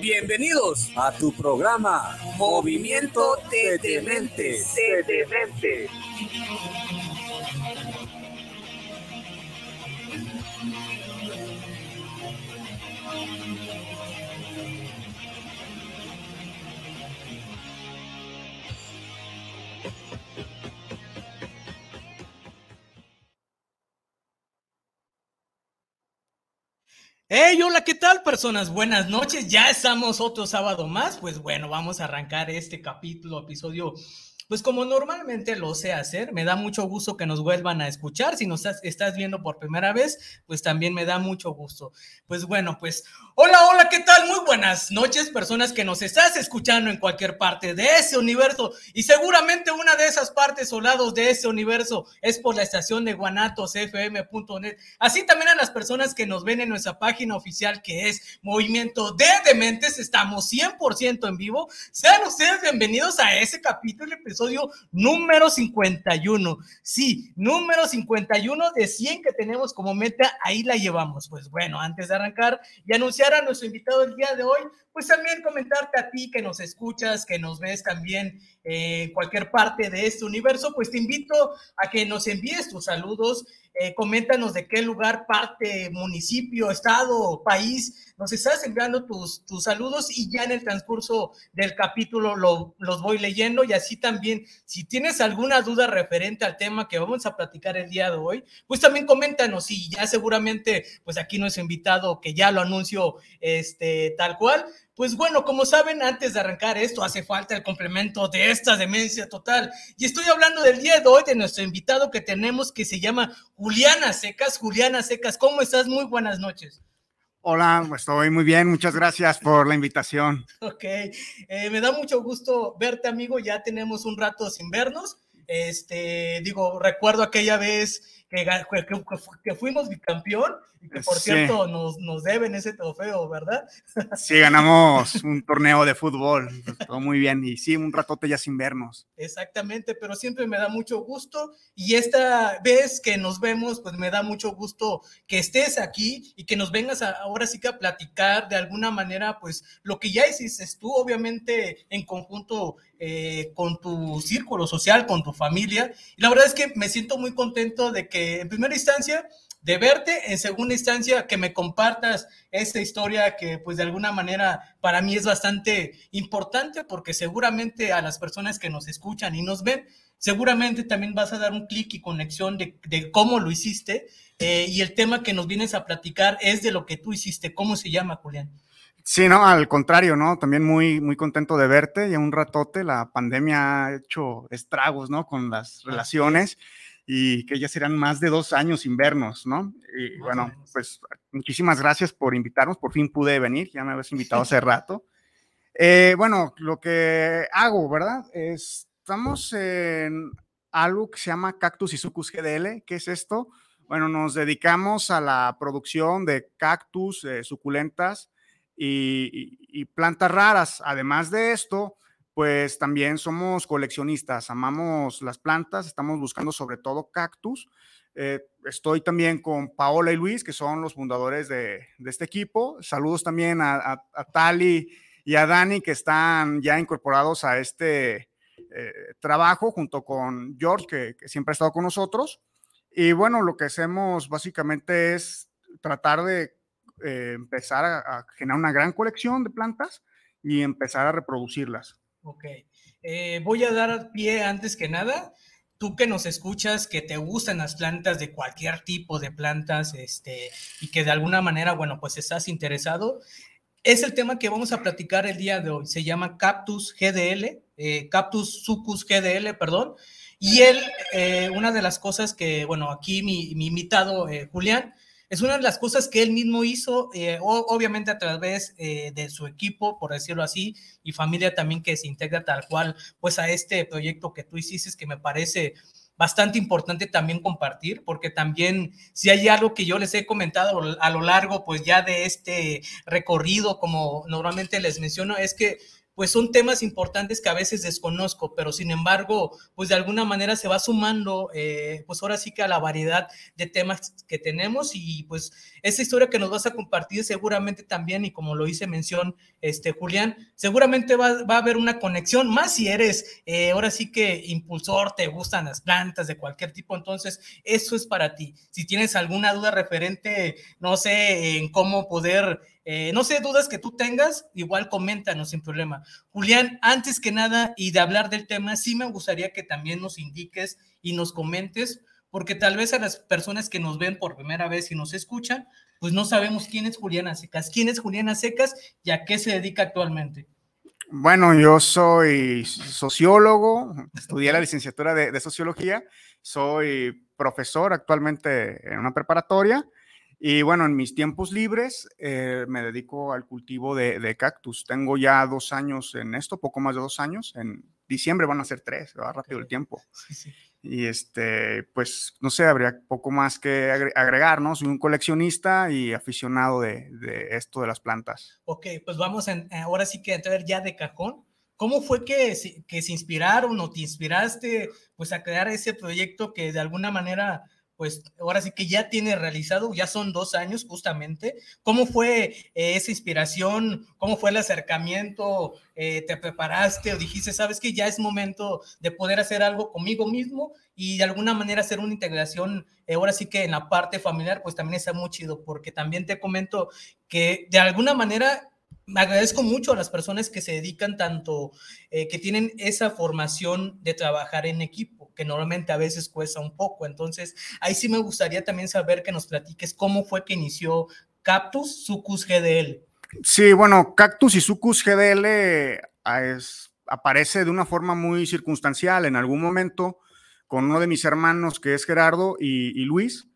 Bienvenidos a tu programa Movimiento de Dementes. Hey, hola, ¿qué tal personas? Buenas noches, ya estamos otro sábado más, pues bueno, vamos a arrancar este capítulo, episodio pues como normalmente lo sé hacer, me da mucho gusto que nos vuelvan a escuchar. Si nos estás, viendo por primera vez, pues también me da mucho gusto. Pues bueno, pues hola, hola, ¿qué tal? Muy buenas noches, personas que nos estás escuchando en cualquier parte de ese universo. Y seguramente una de esas partes o de ese universo es por la estación de guanatosfm.net. Así también a las personas que nos ven en nuestra página oficial que es Movimiento de Dementes. Estamos 100% en vivo. Sean ustedes bienvenidos a ese capítulo número 51. Sí, número 51 de 100 que tenemos como meta, ahí la llevamos. Pues bueno, antes de arrancar y anunciar a nuestro invitado el día de hoy, pues también comentarte a ti que nos escuchas, que nos ves también en cualquier parte de este universo, pues te invito a que nos envíes tus saludos eh, coméntanos de qué lugar, parte, municipio, estado, país, nos estás enviando tus, tus saludos y ya en el transcurso del capítulo lo, los voy leyendo y así también, si tienes alguna duda referente al tema que vamos a platicar el día de hoy, pues también coméntanos y ya seguramente, pues aquí nuestro invitado que ya lo anuncio este, tal cual, pues bueno, como saben, antes de arrancar esto, hace falta el complemento de esta demencia total. Y estoy hablando del día de hoy de nuestro invitado que tenemos que se llama Juliana Secas. Juliana Secas, ¿cómo estás? Muy buenas noches. Hola, estoy muy bien, muchas gracias por la invitación. Ok, eh, me da mucho gusto verte, amigo. Ya tenemos un rato sin vernos. Este, digo, recuerdo aquella vez que, que, fuimos bicampeón y que por cierto nos, nos deben ese trofeo, ¿verdad? Sí, ganamos un torneo de fútbol, todo muy bien y sí, un ratote ya sin vernos. Exactamente, pero siempre me da mucho gusto y esta vez que nos vemos, pues me da mucho gusto que estés aquí y que nos vengas ahora sí que a platicar de alguna manera, pues lo que ya hiciste tú, obviamente en conjunto eh, con tu círculo social, con tu familia. Y la verdad es que me siento muy contento de que en primera instancia de verte, en segunda instancia que me compartas esta historia que pues de alguna manera para mí es bastante importante porque seguramente a las personas que nos escuchan y nos ven, seguramente también vas a dar un clic y conexión de, cómo lo hiciste eh, y el tema que nos vienes a platicar es de lo que tú hiciste. ¿Cómo se llama, Julián? Sí, no, al contrario, ¿no? También muy, muy contento de verte. Ya un ratote, la pandemia ha hecho estragos, ¿no? Con las relaciones y que ya serán más de dos años sin vernos, ¿no? Y bueno, pues muchísimas gracias por invitarnos, por fin pude venir, ya me habías invitado hace rato. Eh, bueno, lo que hago, ¿verdad? estamos en algo que se llama Cactus y Sucus GDL, ¿qué es esto? Bueno, nos dedicamos a la producción de cactus, eh, suculentas y, y plantas raras. Además de esto, pues también somos coleccionistas, amamos las plantas, estamos buscando sobre todo cactus. Eh, estoy también con Paola y Luis, que son los fundadores de, este equipo. Saludos también a, Tali y a Dani, que están ya incorporados a este eh, trabajo, junto con George, que, siempre ha estado con nosotros. Y bueno, lo que hacemos básicamente es tratar de eh, empezar a generar una gran colección de plantas y empezar a reproducirlas. Ok. Eh, voy a dar pie antes que nada. Tú que nos escuchas, que te gustan las plantas de cualquier tipo de plantas, este, y que de alguna manera, bueno, pues estás interesado, es el tema que vamos a platicar el día de hoy. Se llama Cactus GDL, eh, Cactus Sucus GDL, perdón. Y él, eh, una de las cosas que, bueno, aquí mi, invitado, eh, Julián, es una de las cosas que él mismo hizo, eh, obviamente a través de su equipo, por decirlo así, y familia también que se integra tal cual, pues a este proyecto que tú hiciste, que me parece bastante importante también compartir, porque también si hay algo que yo les he comentado a lo largo, pues ya de este recorrido, como normalmente les menciono, es que pues son temas importantes que a veces desconozco, pero sin embargo, pues de alguna manera se va sumando, eh, pues ahora sí que a la variedad de temas que tenemos y pues esa historia que nos vas a compartir seguramente también, y como lo hice mención, este Julián, seguramente va, va a haber una conexión, más si eres eh, ahora sí que impulsor, te gustan las plantas de cualquier tipo, entonces eso es para ti. Si tienes alguna duda referente, no sé, en cómo poder eh, no sé, dudas que tú tengas, igual coméntanos sin problema. Julián, antes que nada y de hablar del tema, sí me gustaría que también nos indiques y nos comentes, porque tal vez a las personas que nos ven por primera vez y nos escuchan, pues no sabemos quién es Juliana Secas, quién es Juliana Secas y a qué se dedica actualmente. Bueno, yo soy sociólogo, estudié la licenciatura de sociología, soy profesor actualmente en una preparatoria y bueno, en mis tiempos libres eh, me dedico al cultivo de, cactus. Tengo ya dos años en esto, poco más de dos años. En diciembre van a ser tres, va rápido el tiempo. Y este, pues no sé, habría poco más que agregar, ¿no? Soy un coleccionista y aficionado de, esto de las plantas. Ok, pues vamos en, ahora sí que entrar ya de cajón. ¿Cómo fue que, que se inspiraron o te inspiraste pues a crear ese proyecto que de alguna manera pues ahora sí que ya tiene realizado, ya son dos años justamente. ¿Cómo fue eh, esa inspiración? ¿Cómo fue el acercamiento? Eh, ¿Te preparaste o dijiste, sabes que ya es momento de poder hacer algo conmigo mismo y de alguna manera hacer una integración? Eh, ahora sí que en la parte familiar, pues también está muy chido, porque también te comento que de alguna manera me agradezco mucho a las personas que se dedican tanto, que tienen esa formación de trabajar en equipo que normalmente a veces cuesta un poco. Entonces, ahí sí me gustaría también saber que nos platiques cómo fue que inició Cactus Sucus GDL. Sí, bueno, Cactus y Sucus GDL ah, aparece de una forma muy circunstancial. En algún momento, con uno de mis hermanos, que es Gerardo y, Luis,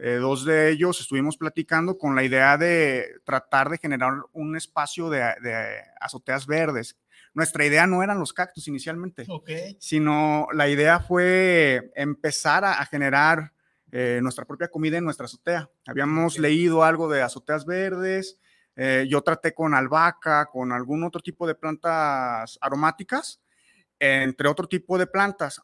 eh, dos de ellos estuvimos platicando con la idea de tratar de generar un espacio de, de azoteas verdes nuestra idea no eran los cactus inicialmente, sino la idea fue empezar a, generar eh, nuestra propia comida en nuestra azotea. Habíamos leído algo de azoteas verdes, eh, yo traté con albahaca, con algún otro tipo de plantas aromáticas, entre otro tipo de plantas.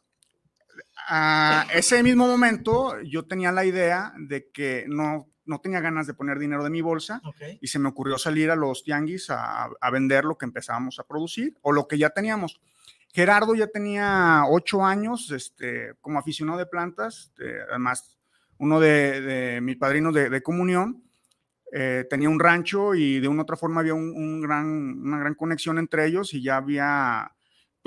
A ese mismo momento yo tenía la idea de que no no tenía ganas de poner dinero de mi bolsa y se me ocurrió salir a los tianguis a, vender lo que empezábamos a producir o lo que ya teníamos. Gerardo ya tenía ocho años este, como aficionado de plantas, además uno de, mis padrinos de, comunión. Eh, tenía un rancho y de una otra forma había un, gran, una gran conexión entre ellos y ya había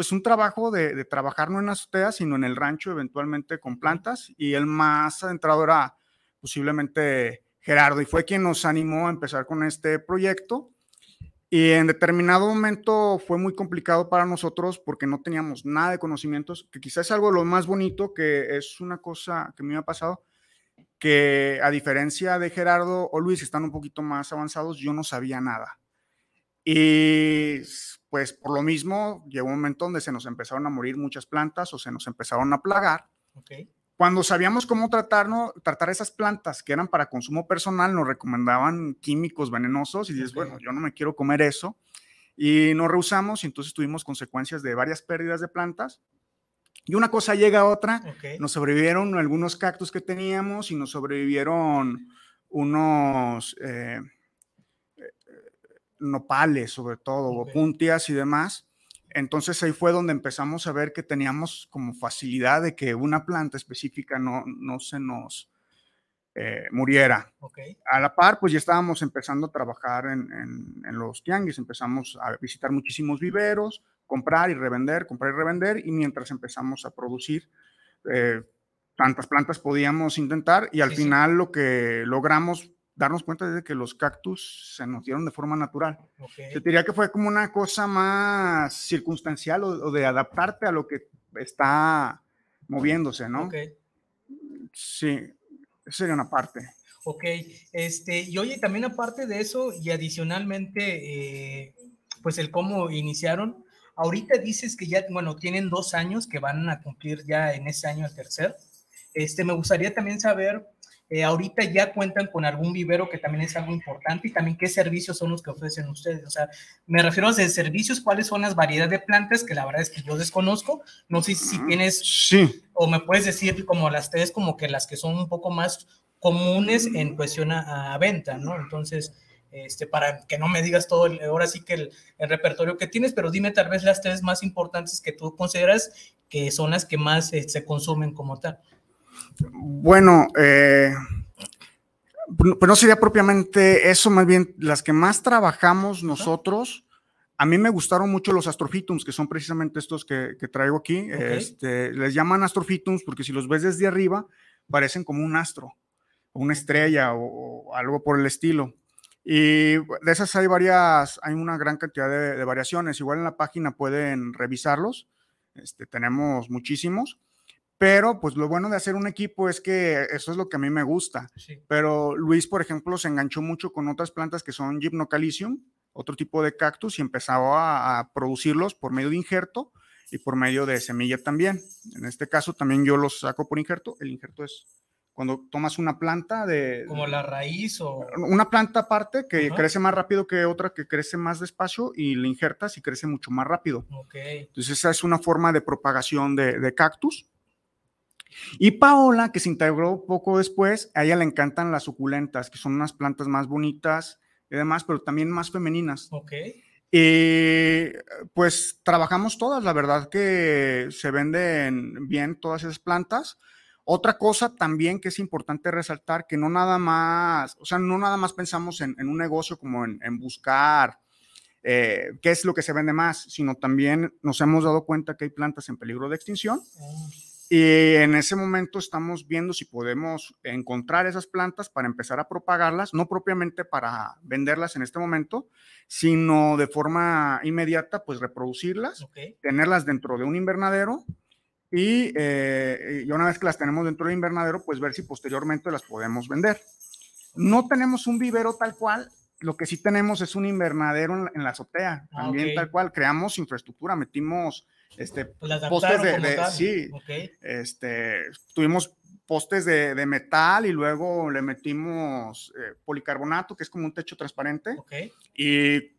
pues un trabajo de, de, trabajar no en azotea, sino en el rancho eventualmente con plantas y el más adentrado era posiblemente Gerardo, y fue quien nos animó a empezar con este proyecto. Y en determinado momento fue muy complicado para nosotros porque no teníamos nada de conocimientos, que quizás es algo lo más bonito, que es una cosa que me ha pasado, que a diferencia de Gerardo o Luis, están un poquito más avanzados, yo no sabía nada. Y pues por lo mismo llegó un momento donde se nos empezaron a morir muchas plantas o se nos empezaron a plagar. Okay. Cuando sabíamos cómo tratarnos, tratar esas plantas que eran para consumo personal, nos recomendaban químicos venenosos y dices, bueno, yo no me quiero comer eso. Y nos rehusamos y entonces tuvimos consecuencias de varias pérdidas de plantas. Y una cosa llega a otra, nos sobrevivieron algunos cactus que teníamos y nos sobrevivieron unos eh, nopales, sobre todo, o puntias y demás. Entonces ahí fue donde empezamos a ver que teníamos como facilidad de que una planta específica no, no se nos eh, muriera. A la par, pues ya estábamos empezando a trabajar en, los tianguis, empezamos a visitar muchísimos viveros, comprar y revender, comprar y revender, y mientras empezamos a producir, eh, tantas plantas podíamos intentar, y al final lo que logramos darnos cuenta de que los cactus se nos dieron de forma natural. Yo diría que fue como una cosa más circunstancial o, de adaptarte a lo que está moviéndose, ¿no? Sí, esa sería una parte. Ok, este, y oye, también aparte de eso y adicionalmente, eh, pues el cómo iniciaron, ahorita dices que ya, bueno, tienen dos años que van a cumplir ya en ese año el tercer. Este, me gustaría también saber, eh, ahorita ya cuentan con algún vivero que también es algo importante y también qué servicios son los que ofrecen ustedes. O sea, me refiero a servicios, cuáles son las variedades de plantas que la verdad es que yo desconozco. No sé si tienes, Sí, o me puedes decir como las tres, como que las que son un poco más comunes en cuestión a, a venta, ¿no? Entonces, este, para que no me digas todo, el, ahora sí que el, el, repertorio que tienes, pero dime tal vez las tres más importantes que tú consideras que son las que más eh, se consumen como tal. Bueno, eh, pues no sería propiamente eso, más bien las que más trabajamos nosotros. A mí me gustaron mucho los astrofitums, que son precisamente estos que, que traigo aquí. Okay. Este, les llaman astrofitums porque si los ves desde arriba, parecen como un astro, una estrella o, o algo por el estilo. Y de esas hay varias, hay una gran cantidad de, de variaciones. Igual en la página pueden revisarlos. Este, tenemos muchísimos. Pero pues lo bueno de hacer un equipo es que eso es lo que a mí me gusta. Sí. Pero Luis, por ejemplo, se enganchó mucho con otras plantas que son Gymnocalicium, otro tipo de cactus, y empezó a, producirlos por medio de injerto y por medio de semilla también. En este caso también yo los saco por injerto. El injerto es cuando tomas una planta de... Como la raíz o... Una planta aparte que crece más rápido que otra que crece más despacio y la injertas y crece mucho más rápido. Okay. Entonces esa es una forma de propagación de, de cactus. Y Paola, que se integró poco después, a ella le encantan las suculentas, que son unas plantas más bonitas y demás, pero también más femeninas. Ok. Y pues trabajamos todas, la verdad que se venden bien todas esas plantas. Otra cosa también que es importante resaltar, que no nada más, o sea, no nada más pensamos en, en un negocio como en, en buscar eh, qué es lo que se vende más, sino también nos hemos dado cuenta que hay plantas en peligro de extinción. Oh. Y en ese momento estamos viendo si podemos encontrar esas plantas para empezar a propagarlas, no propiamente para venderlas en este momento, sino de forma inmediata, pues reproducirlas, okay. tenerlas dentro de un invernadero y, eh, y, una vez que las tenemos dentro del invernadero, pues ver si posteriormente las podemos vender. No tenemos un vivero tal cual, lo que sí tenemos es un invernadero en la, en la azotea, ah, también okay. tal cual, creamos infraestructura, metimos este, postes de, de sí, okay. este, tuvimos postes de, de, metal y luego le metimos eh, policarbonato, que es como un techo transparente, okay. y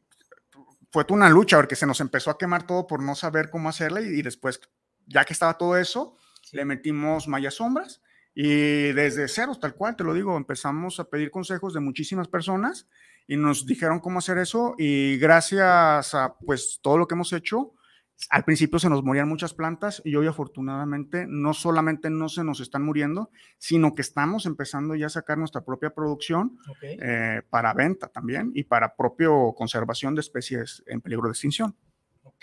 fue una lucha porque se nos empezó a quemar todo por no saber cómo hacerle y, y después, ya que estaba todo eso, sí. le metimos mallas sombras y desde ceros, tal cual, te lo digo, empezamos a pedir consejos de muchísimas personas y nos dijeron cómo hacer eso y gracias a pues todo lo que hemos hecho, al principio se nos morían muchas plantas y hoy afortunadamente no solamente no se nos están muriendo, sino que estamos empezando ya a sacar nuestra propia producción okay. eh, para venta también y para propio conservación de especies en peligro de extinción.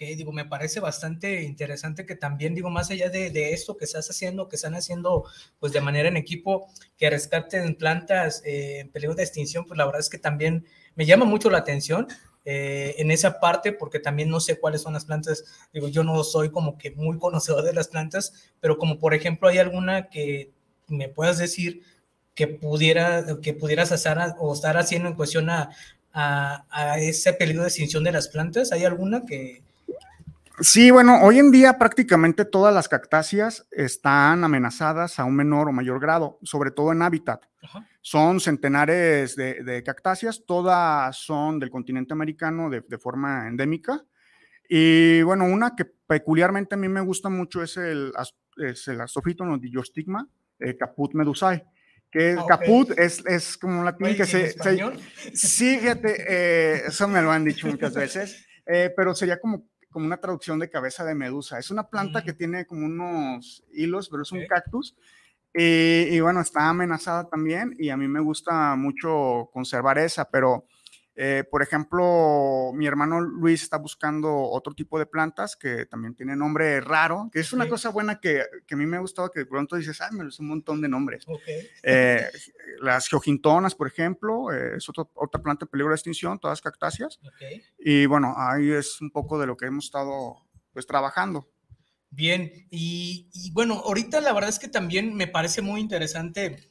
Ok, digo, me parece bastante interesante que también, digo, más allá de, de, esto que estás haciendo, que están haciendo, pues de manera en equipo, que rescaten plantas eh, en peligro de extinción, pues la verdad es que también me llama mucho la atención eh, en esa parte, porque también no sé cuáles son las plantas, digo, yo no soy como que muy conocedor de las plantas, pero como por ejemplo hay alguna que me puedas decir que, pudiera, que pudieras hacer o estar haciendo en cuestión a, a, a ese peligro de extinción de las plantas, ¿hay alguna que Sí, bueno, hoy en día prácticamente todas las cactáceas están amenazadas a un menor o mayor grado, sobre todo en hábitat. Ajá. Son centenares de, de, cactáceas, todas son del continente americano de, de, forma endémica. Y bueno, una que peculiarmente a mí me gusta mucho es el, es el astrofito nodillostigma, eh, caput medusae que ah, okay. caput es, es como un latín que se, se, Sí, fíjate, eh, eso me lo han dicho muchas veces, eh, pero sería como como una traducción de cabeza de medusa. Es una planta mm. que tiene como unos hilos, pero es un cactus. Y, y, bueno, está amenazada también y a mí me gusta mucho conservar esa, pero eh, por ejemplo, mi hermano Luis está buscando otro tipo de plantas que también tiene nombre raro, que es una sí. cosa buena que, que, a mí me ha gustado, que de pronto dices, ay, me lo un montón de nombres. Okay. Eh, las geogintonas, por ejemplo, eh, es otro, otra planta en peligro de extinción, todas cactáceas. Okay. Y bueno, ahí es un poco de lo que hemos estado pues trabajando. Bien, y, y, bueno, ahorita la verdad es que también me parece muy interesante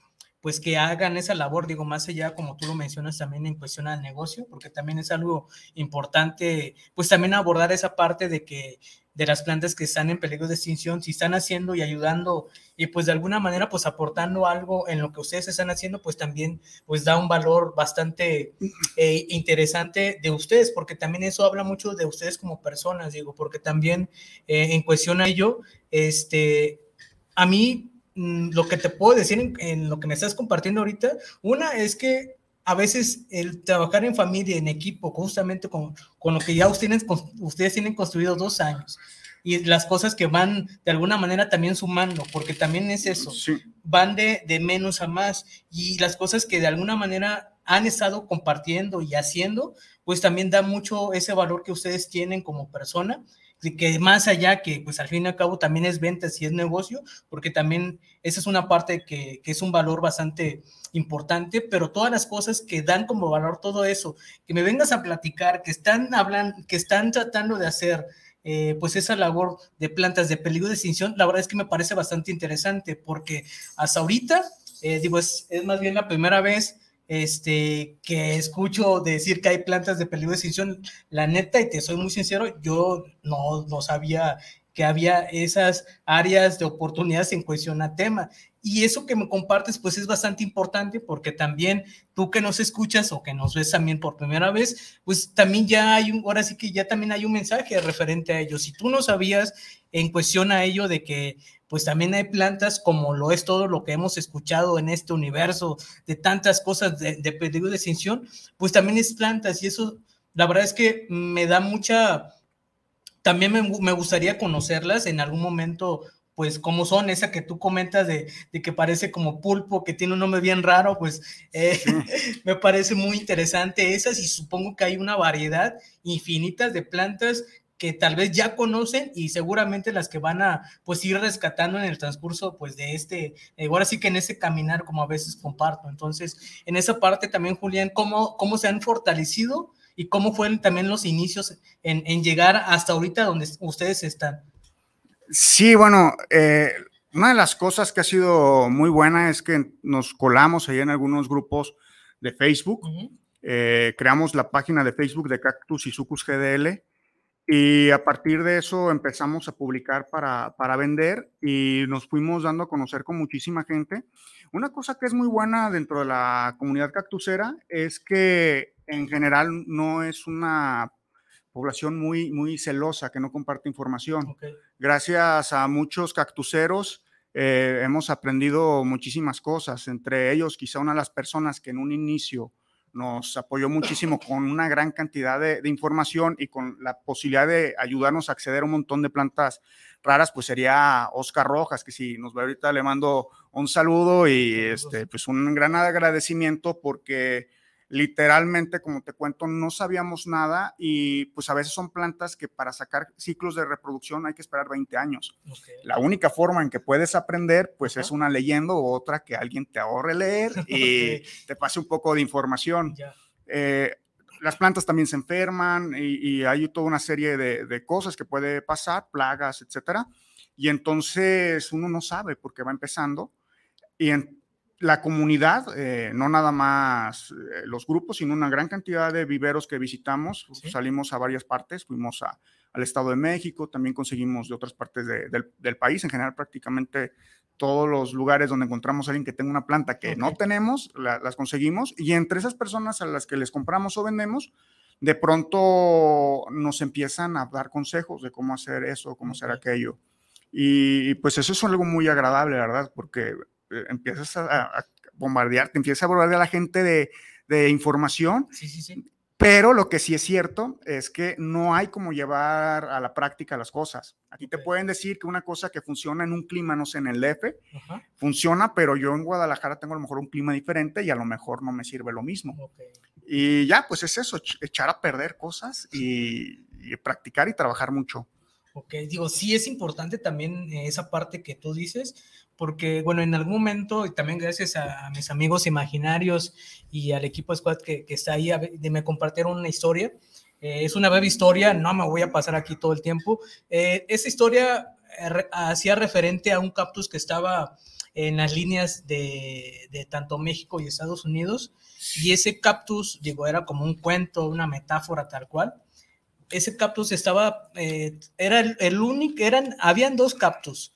pues que hagan esa labor, digo, más allá, como tú lo mencionas también en cuestión al negocio, porque también es algo importante, pues también abordar esa parte de que de las plantas que están en peligro de extinción, si están haciendo y ayudando y pues de alguna manera pues aportando algo en lo que ustedes están haciendo, pues también pues da un valor bastante eh, interesante de ustedes, porque también eso habla mucho de ustedes como personas, digo, porque también eh, en cuestión a ello, este, a mí lo que te puedo decir en, lo que me estás compartiendo ahorita, una es que a veces el trabajar en familia, en equipo, justamente con, con lo que ya ustedes, ustedes tienen construido dos años, y las cosas que van de alguna manera también sumando, porque también es eso, van de, de menos a más, y las cosas que de alguna manera han estado compartiendo y haciendo, pues también da mucho ese valor que ustedes tienen como persona que más allá que pues al fin y al cabo también es ventas y es negocio, porque también esa es una parte que, que, es un valor bastante importante, pero todas las cosas que dan como valor todo eso, que me vengas a platicar, que están hablando, que están tratando de hacer, eh, pues esa labor de plantas de peligro de extinción, la verdad es que me parece bastante interesante, porque hasta ahorita, eh, digo, es, es más bien la primera vez este, que escucho decir que hay plantas de peligro de extinción, la neta, y te soy muy sincero, yo no, no sabía que había esas áreas de oportunidades en cuestión a tema. Y eso que me compartes, pues es bastante importante porque también tú que nos escuchas o que nos ves también por primera vez, pues también ya hay un, ahora sí que ya también hay un mensaje referente a ello. Si tú no sabías en cuestión a ello de que pues también hay plantas como lo es todo lo que hemos escuchado en este universo de tantas cosas de, de peligro de extinción, pues también es plantas y eso la verdad es que me da mucha, también me, me gustaría conocerlas en algún momento pues como son, esa que tú comentas de, de, que parece como pulpo, que tiene un nombre bien raro, pues eh, me parece muy interesante esas y supongo que hay una variedad infinita de plantas que tal vez ya conocen y seguramente las que van a pues ir rescatando en el transcurso pues de este, eh, ahora sí que en ese caminar como a veces comparto. Entonces, en esa parte también, Julián, ¿cómo, cómo se han fortalecido y cómo fueron también los inicios en, en llegar hasta ahorita donde ustedes están? Sí, bueno, eh, una de las cosas que ha sido muy buena es que nos colamos ahí en algunos grupos de Facebook. Uh -huh. eh, creamos la página de Facebook de Cactus y Sucus GDL y a partir de eso empezamos a publicar para, para, vender y nos fuimos dando a conocer con muchísima gente. Una cosa que es muy buena dentro de la comunidad cactusera es que en general no es una población muy, muy celosa que no comparte información. Okay. Gracias a muchos cactuceros eh, hemos aprendido muchísimas cosas, entre ellos quizá una de las personas que en un inicio nos apoyó muchísimo con una gran cantidad de, de, información y con la posibilidad de ayudarnos a acceder a un montón de plantas raras, pues sería Oscar Rojas, que si nos ve ahorita le mando un saludo y este, pues un gran agradecimiento porque literalmente, como te cuento, no sabíamos nada y pues a veces son plantas que para sacar ciclos de reproducción hay que esperar 20 años. Okay. La única forma en que puedes aprender pues uh -huh. es una leyenda o otra que alguien te ahorre leer y okay. te pase un poco de información. Yeah. Eh, las plantas también se enferman y, y hay toda una serie de, de, cosas que puede pasar, plagas, etcétera. Y entonces uno no sabe porque va empezando. Y en, la comunidad, eh, no nada más eh, los grupos, sino una gran cantidad de viveros que visitamos. ¿Sí? Salimos a varias partes, fuimos a, al Estado de México, también conseguimos de otras partes de, del, del, país, en general prácticamente todos los lugares donde encontramos a alguien que tenga una planta que okay. no tenemos, la, las conseguimos, y entre esas personas a las que les compramos o vendemos, de pronto nos empiezan a dar consejos de cómo hacer eso, cómo hacer aquello. Y pues eso es algo muy agradable, ¿verdad? Porque empiezas a, a, bombardear, te empiezas a bombardear a la gente de, de información. Sí, sí, sí. Pero lo que sí es cierto es que no hay como llevar a la práctica las cosas. A ti te pueden decir que una cosa que funciona en un clima, no sé, en el DF, funciona, pero yo en Guadalajara tengo a lo mejor un clima diferente y a lo mejor no me sirve lo mismo. Okay. Y ya, pues es eso, echar a perder cosas y, y practicar y trabajar mucho. Ok, digo, sí es importante también esa parte que tú dices, porque, bueno, en algún momento, y también gracias a, mis amigos imaginarios y al equipo Squad que, que está ahí, de me compartieron una historia. Eh, es una breve historia, no me voy a pasar aquí todo el tiempo. Eh, esa historia hacía referente a un cactus que estaba en las líneas de, de, tanto México y Estados Unidos. Y ese cactus, digo, era como un cuento, una metáfora tal cual. Ese cactus estaba, eh, era el, único, eran, habían dos cactus.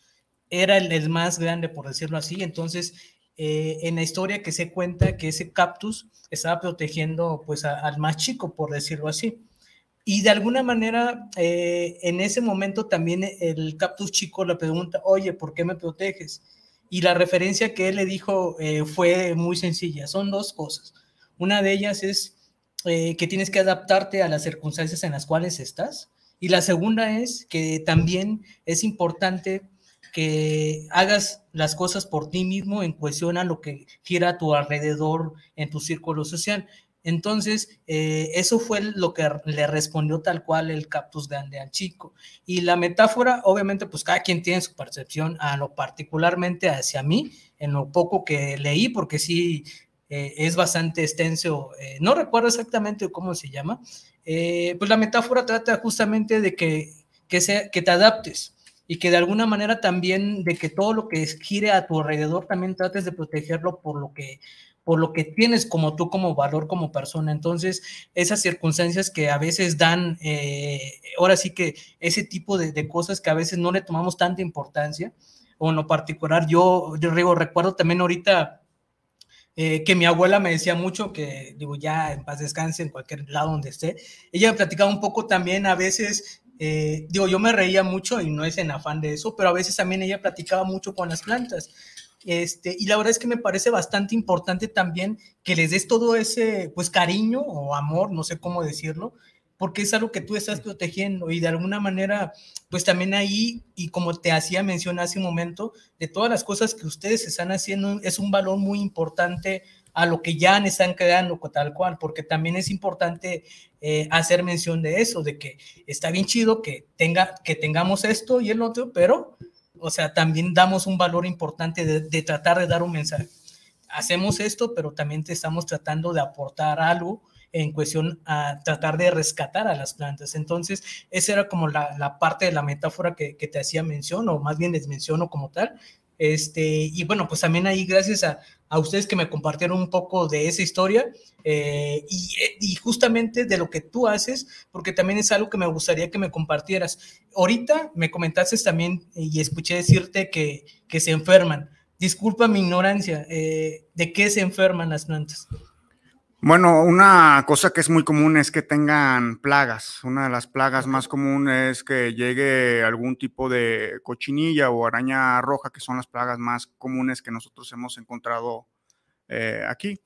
Era el, más grande, por decirlo así. Entonces, eh, en la historia que se cuenta que ese cactus estaba protegiendo pues al más chico, por decirlo así. Y de alguna manera, eh, en ese momento también el cactus chico le pregunta, oye, ¿por qué me proteges? Y la referencia que él le dijo eh, fue muy sencilla. Son dos cosas. Una de ellas es que tienes que adaptarte a las circunstancias en las cuales estás. Y la segunda es que también es importante que hagas las cosas por ti mismo en cuestión a lo que gira a tu alrededor en tu círculo social. Entonces, eh, eso fue lo que le respondió tal cual el cactus grande al chico. Y la metáfora, obviamente, pues cada quien tiene su percepción, a lo particularmente hacia mí, en lo poco que leí, porque sí eh, es bastante extenso, eh, no recuerdo exactamente cómo se llama, pues la metáfora trata justamente de que, que, sea, que te adaptes y que de alguna manera también de que todo lo que gire a tu alrededor también trates de protegerlo por lo que por lo que tienes como tú como valor como persona. Entonces, esas circunstancias que a veces dan, eh, ahora sí que ese tipo de, cosas que a veces no le tomamos tanta importancia, o en lo particular, yo, yo recuerdo también ahorita eh, que mi abuela me decía mucho, que digo, ya en paz descanse en cualquier lado donde esté, ella me platicaba un poco también a veces eh, digo, yo me reía mucho y no es en afán de eso, pero a veces también ella platicaba mucho con las plantas. Este, y la verdad es que me parece bastante importante también que les des todo ese, pues, cariño o amor, no sé cómo decirlo, porque es algo que tú estás protegiendo y de alguna manera, pues también ahí, y como te hacía mención hace un momento, de todas las cosas que ustedes están haciendo, es un valor muy importante a lo que ya están creando tal cual, porque también es importante eh, hacer mención de eso, de que está bien chido que, tenga, que tengamos esto y el otro, pero o sea, también damos un valor importante de, tratar de dar un mensaje. Hacemos esto, pero también estamos tratando de aportar algo en cuestión a tratar de rescatar a las plantas. Entonces, esa era como la, parte de la metáfora que, te hacía mención, o más bien les menciono como tal. Este, y bueno, pues también ahí gracias a, a ustedes que me compartieron un poco de esa historia eh, y, justamente de lo que tú haces, porque también es algo que me gustaría que me compartieras. Ahorita me comentaste también y escuché decirte que, que se enferman. Disculpa mi ignorancia, eh, ¿de qué se enferman las plantas? Bueno, una cosa que es muy común es que tengan plagas. Una de las plagas más comunes es que llegue algún tipo de cochinilla o araña roja, que son las plagas más comunes que nosotros hemos encontrado eh, aquí.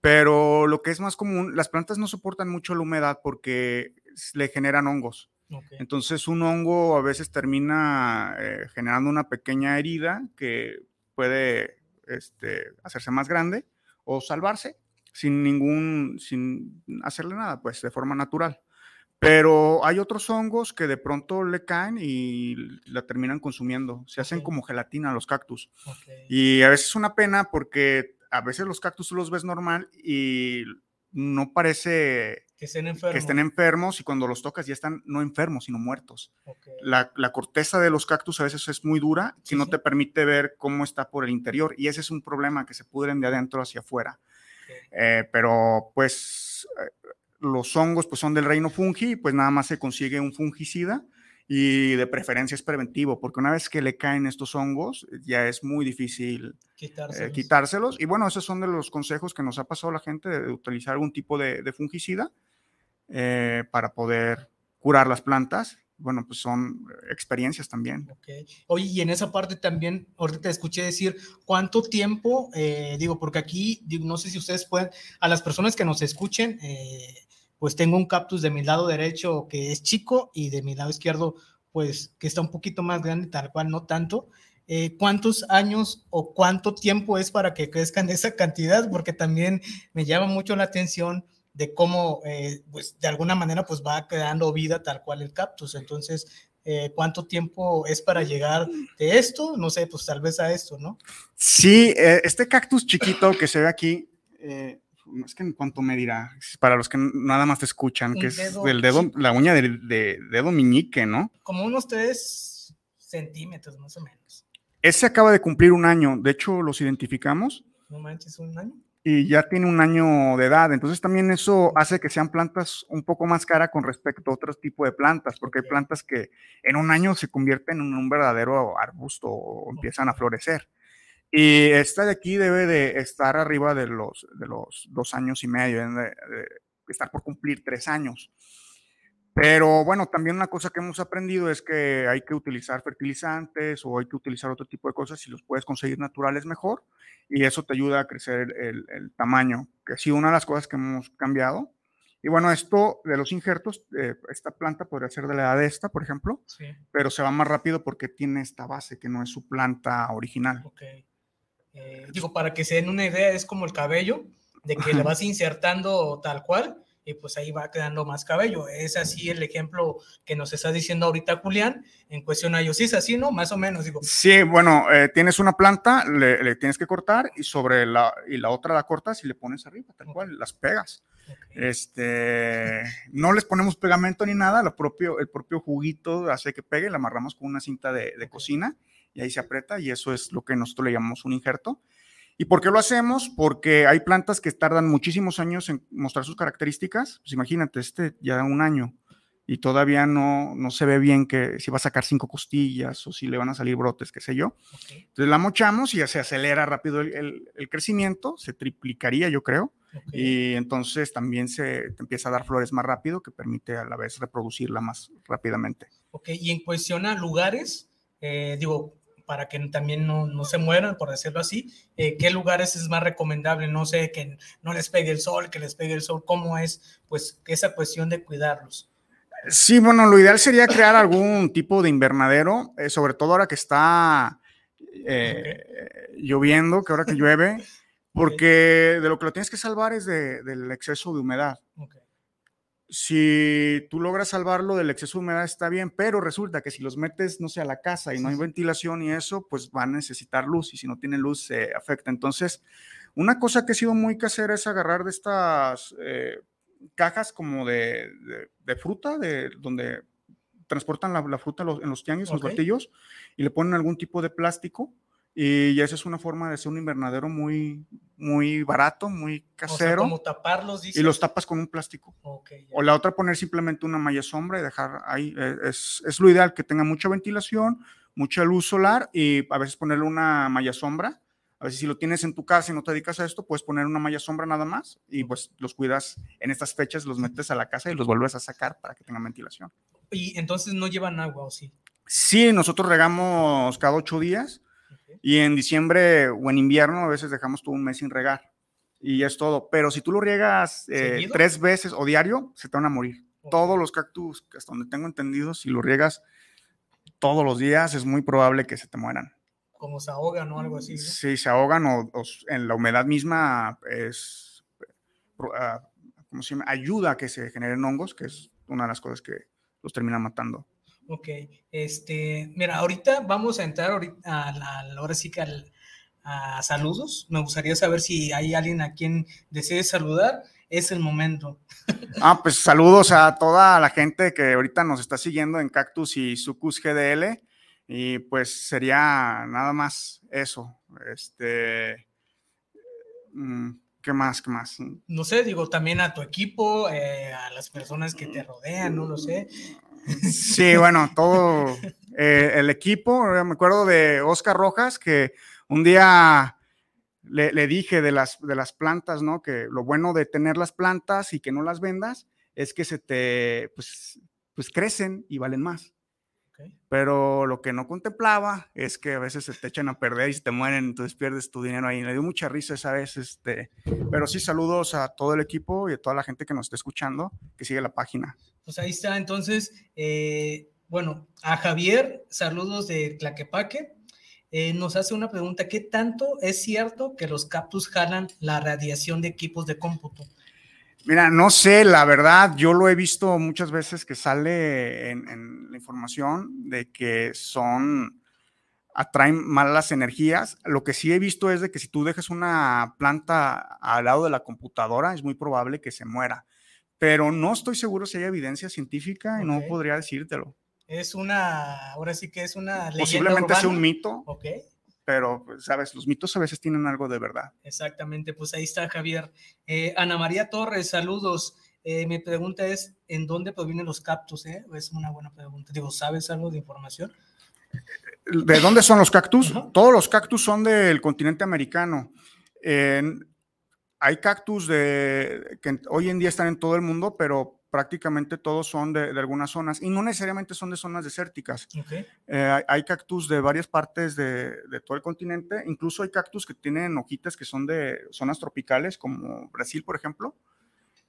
Pero lo que es más común, las plantas no soportan mucho la humedad porque le generan hongos. Entonces un hongo a veces termina eh, generando una pequeña herida que puede este, hacerse más grande o salvarse sin ningún, sin hacerle nada, pues de forma natural. Pero hay otros hongos que de pronto le caen y la terminan consumiendo. Se hacen como gelatina los cactus. Y a veces es una pena porque a veces los cactus los ves normal y no parece que estén enfermos, que estén enfermos y cuando los tocas ya están no enfermos, sino muertos. La, la, corteza de los cactus a veces es muy dura y no te permite ver cómo está por el interior y ese es un problema que se pudren de adentro hacia afuera. Eh, pero pues eh, los hongos pues son del reino fungi, pues nada más se consigue un fungicida y de preferencia es preventivo, porque una vez que le caen estos hongos ya es muy difícil eh, quitárselos. Y bueno, esos son de los consejos que nos ha pasado la gente de, utilizar algún tipo de, fungicida para poder curar las plantas bueno, pues son experiencias también. Okay. Oye, y en esa parte también, ahorita te escuché decir cuánto tiempo, eh, digo, porque aquí, no sé si ustedes pueden, a las personas que nos escuchen, eh, pues tengo un cactus de mi lado derecho que es chico y de mi lado izquierdo, pues que está un poquito más grande, tal cual, no tanto. Eh, ¿Cuántos años o cuánto tiempo es para que crezcan esa cantidad? Porque también me llama mucho la atención de cómo, eh, pues de alguna manera, pues va creando vida tal cual el cactus. Entonces, eh, ¿cuánto tiempo es para llegar de esto? No sé, pues tal vez a esto, ¿no? Sí, eh, este cactus chiquito que se ve aquí, es que en cuánto medirá, para los que nada más te escuchan, que es del dedo, la uña del de, dedo meñique, ¿no? Como unos tres centímetros más o menos. Ese acaba de cumplir un año, de hecho los identificamos. No manches, un año. Y ya tiene un año de edad, entonces también eso hace que sean plantas un poco más caras con respecto a otros tipos de plantas, porque hay plantas que en un año se convierten en un verdadero arbusto o empiezan a florecer. Y esta de aquí debe de estar arriba de los, de los dos años y medio, de, estar por cumplir tres años. Pero bueno, también una cosa que hemos aprendido es que hay que utilizar fertilizantes o hay que utilizar otro tipo de cosas. Si los puedes conseguir naturales, mejor. Y eso te ayuda a crecer el, el tamaño, que ha sido una de las cosas que hemos cambiado. Y bueno, esto de los injertos, eh, esta planta podría ser de la edad de esta, por ejemplo, pero se va más rápido porque tiene esta base que no es su planta original. Okay. Eh, digo, para que se den una idea, es como el cabello, de que le vas insertando tal cual y pues ahí va quedando más cabello. Es así el ejemplo que nos está diciendo ahorita Julián en cuestión a ellos. Sí, es así, ¿no? Más o menos, digo. Sí, bueno, eh, tienes una planta, le, tienes que cortar y sobre la, y la otra la cortas y le pones arriba, tal cual, las pegas. Este, no les ponemos pegamento ni nada, lo propio, el propio juguito hace que pegue, la amarramos con una cinta de, de cocina y ahí se aprieta y eso es lo que nosotros le llamamos un injerto. ¿Y por qué lo hacemos? Porque hay plantas que tardan muchísimos años en mostrar sus características. Pues imagínate, este ya un año y todavía no, no se ve bien que si va a sacar cinco costillas o si le van a salir brotes, qué sé yo. Entonces la mochamos y ya se acelera rápido el, el, crecimiento, se triplicaría yo creo, y entonces también se empieza a dar flores más rápido que permite a la vez reproducirla más rápidamente. Ok, y en cuestión a lugares, eh, digo, para que también no, no se mueran, por decirlo así, eh, ¿qué lugares es más recomendable? No sé, que no les pegue el sol, que les pegue el sol, ¿cómo es pues esa cuestión de cuidarlos? Sí, bueno, lo ideal sería crear algún tipo de invernadero, eh, sobre todo ahora que está eh, lloviendo, que ahora que llueve, porque de lo que lo tienes que salvar es del exceso de humedad. Okay si tú logras salvarlo del exceso de humedad está bien, pero resulta que si los metes, no sé, a la casa y no hay ventilación y eso, pues van a necesitar luz y si no tienen luz se afecta. Entonces, una cosa que ha sido muy casera es agarrar de estas eh, cajas como de, fruta, de donde transportan la, fruta en los, tianguis, en los batillos, y le ponen algún tipo de plástico y esa es una forma de hacer un invernadero muy, muy barato, muy casero. como taparlos, Y los tapas con un plástico. o la otra, poner simplemente una malla sombra y dejar ahí. Eh, es, es, lo ideal, que tenga mucha ventilación, mucha luz solar y a veces ponerle una malla sombra. A veces si lo tienes en tu casa y no te dedicas a esto, puedes poner una malla sombra nada más y pues los cuidas en estas fechas, los metes a la casa y los vuelves a sacar para que tengan ventilación. ¿Y entonces no llevan agua o sí? Sí, nosotros regamos cada ocho días y en diciembre o en invierno a veces dejamos todo un mes sin regar. Y es todo. Pero si tú lo riegas eh, tres veces o diario, se te van a morir. Todos los cactus, hasta donde tengo entendido, si lo riegas todos los días, es muy probable que se te mueran. Como se ahogan o algo así. Sí, se ahogan o, en la humedad misma es, ah, ¿cómo se llama? Ayuda a que se generen hongos, que es una de las cosas que los termina matando. Ok, este, mira, ahorita vamos a entrar ahorita a la, ahora sí que a saludos. Me gustaría saber si hay alguien a quien desee saludar. Es el momento. Ah, pues saludos a toda la gente que ahorita nos está siguiendo en Cactus y Sucus GDL. Y pues sería nada más eso. Este. Mm, ¿Qué más? ¿Qué más? No sé, digo también a tu equipo, eh, a las personas que te rodean, no lo sé. Sí, bueno, todo eh, el equipo. Me acuerdo de Oscar Rojas que un día le, dije de las, de las plantas, ¿no? Que lo bueno de tener las plantas y que no las vendas es que se te, pues, pues crecen y valen más. Pero lo que no contemplaba es que a veces se te echan a perder y se te mueren, entonces pierdes tu dinero ahí. Me dio mucha risa esa vez, este, pero sí saludos a todo el equipo y a toda la gente que nos está escuchando, que sigue la página. Pues ahí está, entonces, eh, bueno, a Javier, saludos de Tlaquepaque. Eh, nos hace una pregunta, ¿qué tanto es cierto que los cactus jalan la radiación de equipos de cómputo? Mira, no sé, la verdad, yo lo he visto muchas veces que sale en, la información de que son, atraen malas energías. Lo que sí he visto es de que si tú dejas una planta al lado de la computadora, es muy probable que se muera. Pero no estoy seguro si hay evidencia científica y no podría decírtelo. Es una, ahora sí que es una leyenda Posiblemente sea un mito, Ok, pero, pues, sabes, los mitos a veces tienen algo de verdad. exactamente, pues ahí está Javier. Eh, Ana María Torres, saludos. Eh, mi pregunta es, ¿en dónde provienen los cactus? eh? Es una buena pregunta. Digo, ¿sabes algo de información? ¿De dónde son los cactus? Ajá. Todos los cactus son del continente americano. Hay cactus de, que hoy en día están en todo el mundo, pero prácticamente todos son de, de algunas zonas y no necesariamente son de zonas desérticas. Ok, Eh, hay, hay cactus de varias partes de, de todo el continente, incluso hay cactus que tienen hojitas que son de zonas tropicales, como Brasil, por ejemplo.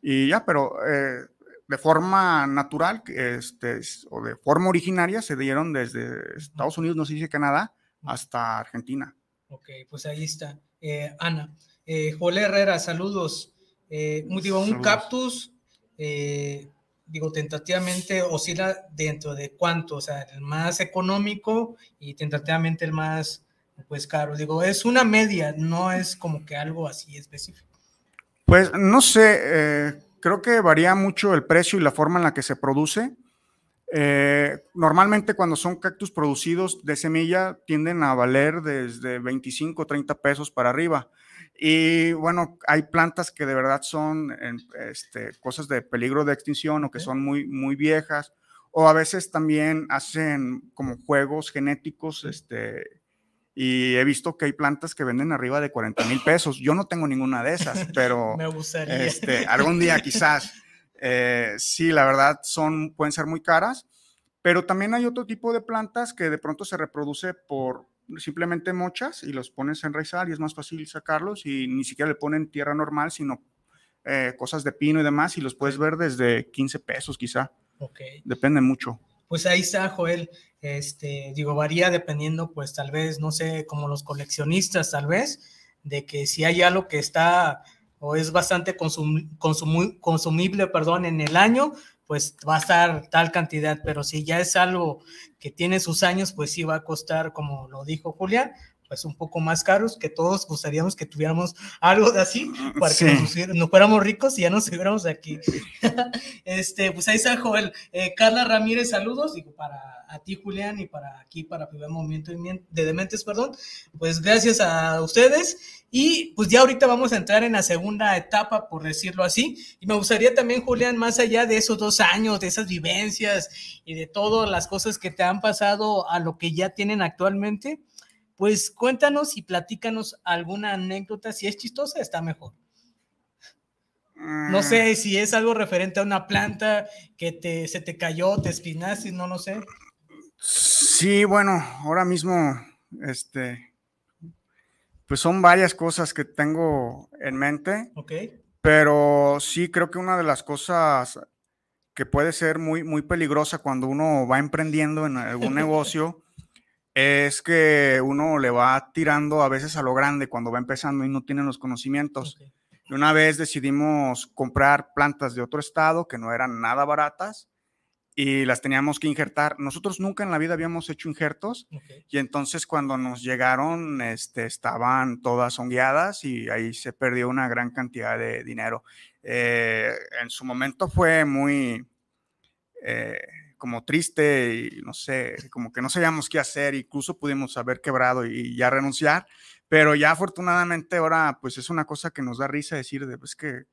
Y ya, pero eh, de forma natural este, es- o de forma originaria se dieron desde Estados Unidos, no sé si dice Canadá, hasta Argentina. ok, pues ahí está. Eh, Ana, eh, Joel Herrera, saludos. Eh, un- digo, un Saludos. cactus, eh, digo, tentativamente oscila dentro de cuánto, o sea, el más económico y tentativamente el más, pues, caro. Digo, es una media, no es como que algo así específico. Pues no sé, eh, creo que varía mucho el precio y la forma en la que se produce. Eh, normalmente cuando son cactus producidos de semilla tienden a valer desde 25 o 30 pesos para arriba. Y bueno, hay plantas que de verdad son este, cosas de peligro de extinción o que son muy, muy viejas. O a veces también hacen como juegos genéticos, este, y he visto que hay plantas que venden arriba de 40 mil pesos. Yo no tengo ninguna de esas, pero Me gustaría. este, algún día quizás. Eh, sí, la verdad son, pueden ser muy caras, pero también hay otro tipo de plantas que de pronto se reproduce por simplemente mochas y los pones a enraizar y es más fácil sacarlos y ni siquiera le ponen tierra normal, sino eh, cosas de pino y demás y los puedes ver desde 15 pesos quizá, Ok. depende mucho. Pues ahí está, Joel. Este, digo, varía dependiendo, pues tal vez, no sé, como los coleccionistas, tal vez, de que si hay algo que está o es bastante consum- consumu- consumible, perdón, en el año, pues va a estar tal cantidad, pero si ya es algo que tiene sus años, pues sí va a costar, como lo dijo Julián, pues un poco más caros, que todos gustaríamos que tuviéramos algo de así, para Sí. que nos, nos fuéramos ricos y ya nos estuviéramos aquí. este, pues ahí está Joel. Eh, Carla Ramírez, saludos, digo, para a ti, Julián, y para aquí, para Primer Movimiento de Dementes, perdón. Pues gracias a ustedes. Y pues ya ahorita vamos a entrar en la segunda etapa, por decirlo así. Y me gustaría también, Julián, más allá de esos dos años, de esas vivencias y de todas las cosas que te han pasado a lo que ya tienen actualmente, pues cuéntanos y platícanos alguna anécdota. Si es chistosa, está mejor. No Mm, sé si es algo referente a una planta que te, se te cayó, te espinaste, no lo sé. Sí, bueno, ahora mismo, este, pues son varias cosas que tengo en mente. Ok, Pero sí creo que una de las cosas que puede ser muy, muy peligrosa cuando uno va emprendiendo en algún negocio es que uno le va tirando a veces a lo grande cuando va empezando y no tiene los conocimientos. Y una vez decidimos comprar plantas de otro estado que no eran nada baratas y las teníamos que injertar. Nosotros nunca en la vida habíamos hecho injertos ok. y entonces cuando nos llegaron, este, estaban todas hongueadas y ahí se perdió una gran cantidad de dinero. Eh, en su momento fue muy eh, como triste y no sé, como que no sabíamos qué hacer, incluso pudimos haber quebrado y ya renunciar, pero ya afortunadamente ahora pues es una cosa que nos da risa decir de pues que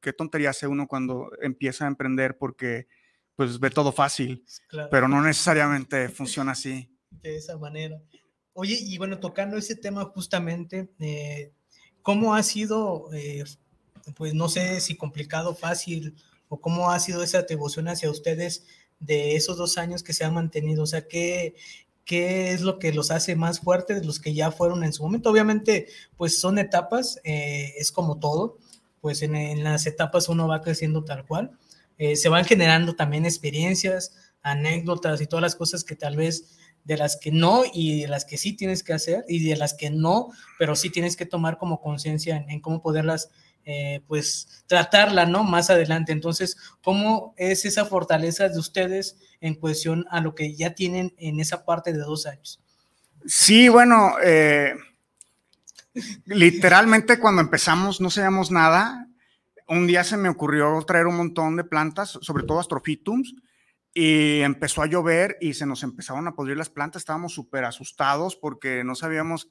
qué tontería hace uno cuando empieza a emprender porque pues ve todo fácil, Claro, pero no necesariamente funciona así. de esa manera. Oye, y bueno, tocando ese tema justamente, eh, ¿cómo ha sido, eh, pues no sé si complicado, fácil, o cómo ha sido esa atribución hacia ustedes de esos dos años que se han mantenido? O sea, ¿qué, qué es lo que los hace más fuertes de los que ya fueron en su momento? Obviamente, pues son etapas, eh, es como todo, pues en, en las etapas uno va creciendo tal cual. Eh, se van generando también experiencias, anécdotas y todas las cosas que tal vez de las que no y de las que sí tienes que hacer y de las que no, pero sí tienes que tomar como conciencia en, cómo poderlas, eh, pues, tratarla, ¿no? Más adelante. Entonces, ¿cómo es esa fortaleza de ustedes en cuestión a lo que ya tienen en esa parte de dos años? Sí, bueno, eh, literalmente cuando empezamos no sabíamos nada. Un día se me ocurrió traer un montón de plantas, sobre todo astrofitums, y empezó a llover y se nos empezaron a podrir las plantas, estábamos súper asustados porque no sabíamos,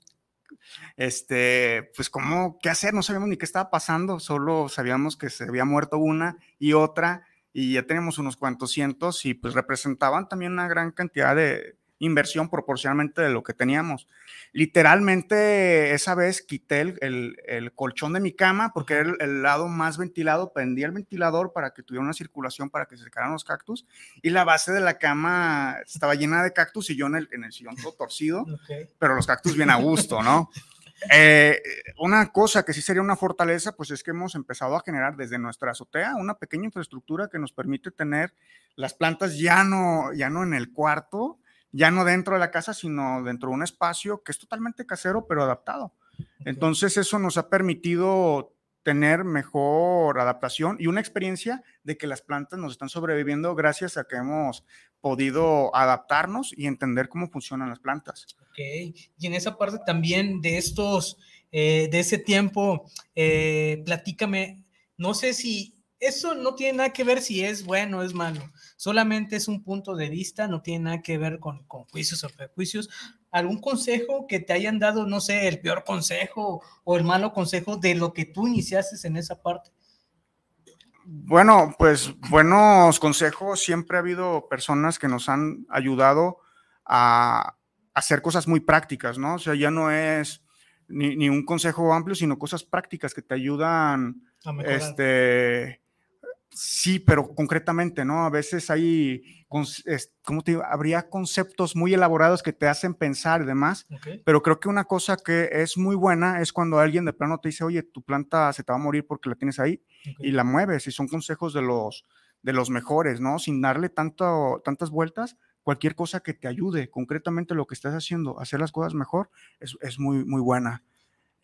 este, pues cómo, qué hacer, no sabíamos ni qué estaba pasando, solo sabíamos que se había muerto una y otra y ya teníamos unos cuantos cientos y pues representaban también una gran cantidad de, inversión proporcionalmente de lo que teníamos. Literalmente esa vez quité el, el, colchón de mi cama porque era el, lado más ventilado, prendí el ventilador para que tuviera una circulación para que se secaran los cactus y la base de la cama estaba llena de cactus y yo en el, en el sillón todo torcido, pero los cactus bien a gusto, ¿no? Eh, una cosa que sí sería una fortaleza, pues es que hemos empezado a generar desde nuestra azotea una pequeña infraestructura que nos permite tener las plantas ya no, ya no en el cuarto, ya no dentro de la casa, sino dentro de un espacio que es totalmente casero, pero adaptado. Entonces eso nos ha permitido tener mejor adaptación y una experiencia de que las plantas nos están sobreviviendo gracias a que hemos podido adaptarnos y entender cómo funcionan las plantas. Ok, y en esa parte también de estos, eh, de ese tiempo, eh, platícame, no sé si eso no tiene nada que ver si es bueno o es malo, solamente es un punto de vista, no tiene nada que ver con, juicios o prejuicios. ¿Algún consejo que te hayan dado, no sé, el peor consejo o el malo consejo de lo que tú iniciaste en esa parte? Bueno, pues buenos consejos. Siempre ha habido personas que nos han ayudado a hacer cosas muy prácticas, ¿no? O sea, ya no es ni, ni un consejo amplio, sino cosas prácticas que te ayudan este, Sí, pero concretamente, ¿no? A veces hay, ¿cómo te digo? Habría conceptos muy elaborados que te hacen pensar y demás, pero creo que una cosa que es muy buena es cuando alguien de plano te dice, oye, tu planta se te va a morir porque la tienes ahí y la mueves y son consejos de los, de los mejores, ¿no? Sin darle tanto, tantas vueltas, cualquier cosa que te ayude, concretamente lo que estás haciendo, hacer las cosas mejor, es, es muy, muy buena.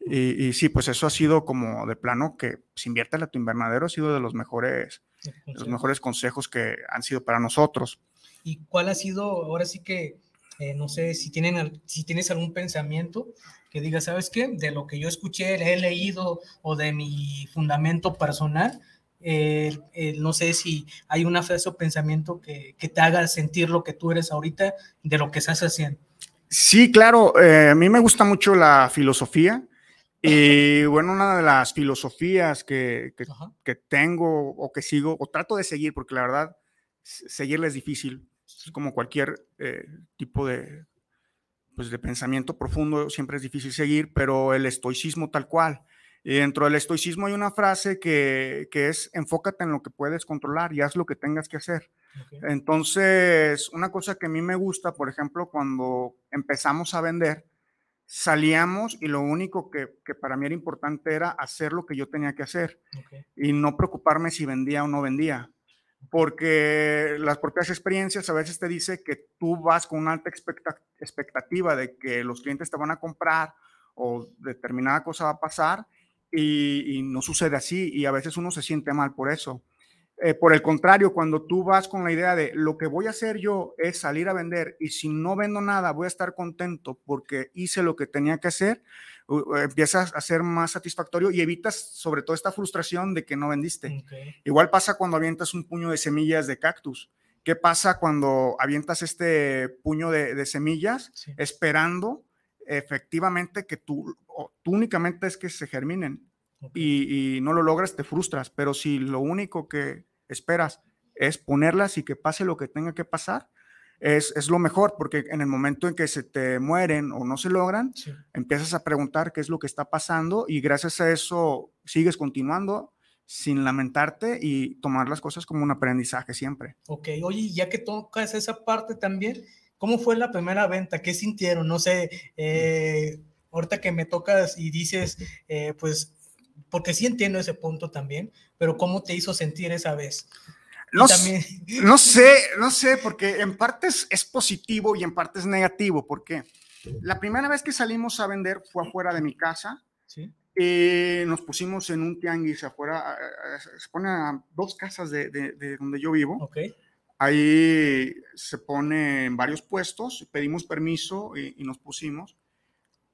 Y, sí, pues eso ha sido como de plano que pues, invierte a tu invernadero, ha sido de los mejores, los mejores consejos que han sido para nosotros. ¿Y cuál ha sido, ahora sí que, eh, no sé, si, tienen, si tienes algún pensamiento que diga, ¿sabes qué? De lo que yo escuché, he leído o de mi fundamento personal, eh, eh, no sé si hay una frase o pensamiento que, que, te haga sentir lo que tú eres ahorita de lo que estás haciendo. Sí, claro, a mí me gusta mucho la filosofía. Y bueno, una de las filosofías que, que, tengo o que sigo o trato de seguir, porque la verdad, seguirla es difícil, es como cualquier eh, tipo de, pues de pensamiento profundo, siempre es difícil seguir, pero el estoicismo tal cual. Y dentro del estoicismo hay una frase que, que, es enfócate en lo que puedes controlar y haz lo que tengas que hacer. Entonces, una cosa que a mí me gusta, por ejemplo, cuando empezamos a vender, salíamos y lo único que, para mí era importante era hacer lo que yo tenía que hacer y no preocuparme si vendía o no vendía. Porque las propias experiencias a veces te dice que tú vas con una alta expectativa de que los clientes te van a comprar o determinada cosa va a pasar y, y no sucede así y a veces uno se siente mal por eso. Eh, por el contrario, cuando tú vas con la idea de lo que voy a hacer yo es salir a vender y si no vendo nada voy a estar contento porque hice lo que tenía que hacer, empiezas a ser más satisfactorio y evitas sobre todo esta frustración de que no vendiste. Igual pasa cuando avientas un puño de semillas de cactus. ¿Qué pasa cuando avientas este puño de, semillas esperando efectivamente que tú, tú únicamente es que se germinen? Y, no lo logras, te frustras. Pero si lo único que esperas es ponerlas y que pase lo que tenga que pasar, es, es lo mejor, porque en el momento en que se te mueren o no se logran, empiezas a preguntar qué es lo que está pasando y gracias a eso sigues continuando sin lamentarte y tomar las cosas como un aprendizaje siempre. Ok, oye, ya que tocas esa parte también, ¿cómo fue la primera venta? ¿Qué sintieron? No sé, eh, ahorita que me tocas y dices, eh, pues porque sí entiendo ese punto también, pero ¿cómo te hizo sentir esa vez? No, no sé, no sé, porque en partes es positivo y en partes es negativo. porque La primera vez que salimos a vender fue afuera de mi casa. ¿Sí? Y nos pusimos en un tianguis afuera, se pone a dos casas de, de, donde yo vivo. Okay. Ahí se ponen varios puestos, pedimos permiso y, y nos pusimos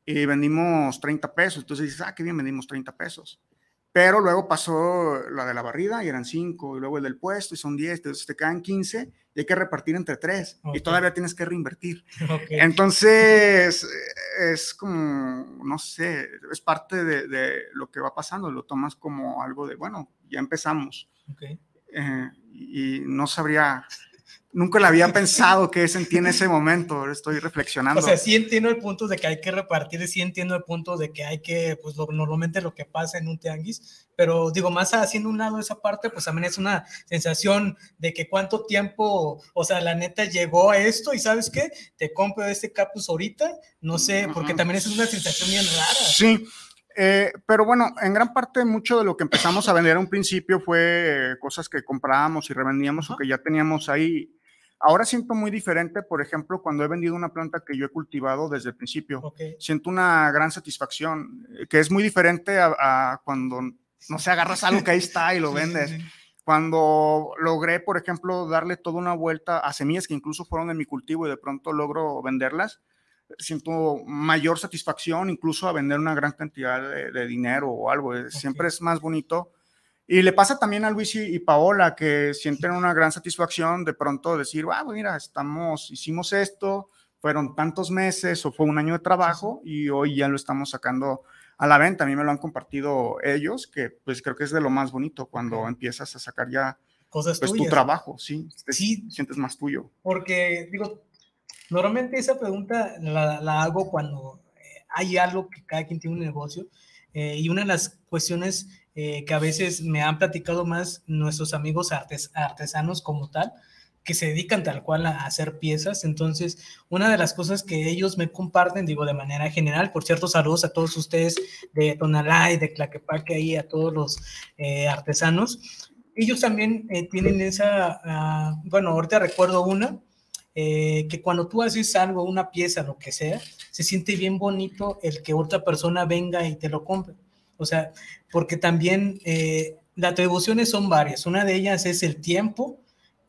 y vendimos 30 pesos. Entonces dices, ah, qué bien, vendimos 30 pesos. Pero luego pasó la de la barrida y eran 5, y luego el del puesto y son 10, entonces te quedan 15 y hay que repartir entre tres y todavía tienes que reinvertir. Entonces, es como, no sé, es parte de, lo que va pasando, lo tomas como algo de, bueno, ya empezamos. Eh, y no sabría nunca le había pensado que sentí en ese momento, estoy reflexionando. O sea, sí entiendo el punto de que hay que repartir, sí entiendo el punto de que hay que, pues normalmente lo que pasa en un tianguis, pero digo, más haciendo un lado esa parte, pues también es una sensación de que cuánto tiempo, o sea, la neta llegó a esto y sabes qué, te compro este capus ahorita, no sé, porque también es una sensación bien rara. Sí. Eh, pero bueno, en gran parte mucho de lo que empezamos a vender a un principio fue cosas que comprábamos y revendíamos o que ya teníamos ahí Ahora siento muy diferente, por ejemplo, cuando he vendido una planta que yo he cultivado desde el principio. Siento una gran satisfacción, eh, que es muy diferente a, cuando, no sé, agarras algo que ahí está y lo vendes. Cuando logré, por ejemplo, darle toda una vuelta a semillas que incluso fueron de mi cultivo y de pronto logro venderlas, siento mayor satisfacción, incluso a vender una gran cantidad de, dinero o algo. Siempre es más bonito y le pasa también a Luis y, Paola que sienten una gran satisfacción de pronto decir, ah, mira, estamos, hicimos esto, fueron tantos meses o fue un año de trabajo y hoy ya lo estamos sacando a la venta. A mí me lo han compartido ellos, que pues creo que es de lo más bonito cuando empiezas a sacar ya cosas pues, tu trabajo, sí, sí, sientes más tuyo. Porque digo, normalmente esa pregunta la, hago cuando eh, hay algo que cada quien tiene un negocio eh, y una de las cuestiones eh, que a veces me han platicado más nuestros amigos artesanos como tal, que se dedican tal cual a hacer piezas. Entonces, una de las cosas que ellos me comparten, digo de manera general, por cierto, saludos a todos ustedes de Tonalá y de Claquepaque y a todos los eh, artesanos. Ellos también eh, tienen esa, ah, bueno, ahorita recuerdo una, que cuando tú haces algo, una pieza, lo que sea, se siente bien bonito el que otra persona venga y te lo compre. O sea, porque también eh, las atribuciones son varias. Una de ellas es el tiempo,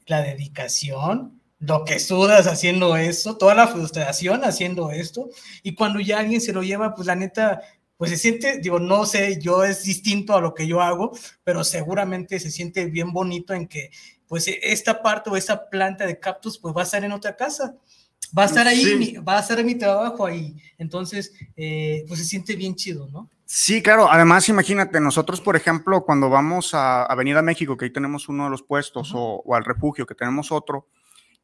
la dedicación, lo que sudas haciendo esto, toda la frustración haciendo esto. Y cuando ya alguien se lo lleva, pues la neta, pues se siente, digo, no sé, yo es distinto a lo que yo hago, pero seguramente se siente bien bonito en que, pues esta parte o esta planta de cactus, pues va a estar en otra casa va a estar ahí, va a estar mi trabajo ahí. Entonces, eh, pues se siente bien chido, ¿no? Sí, claro. Además, imagínate, nosotros, por ejemplo, cuando vamos a Avenida México, que ahí tenemos uno de los puestos, o, al refugio, que tenemos otro,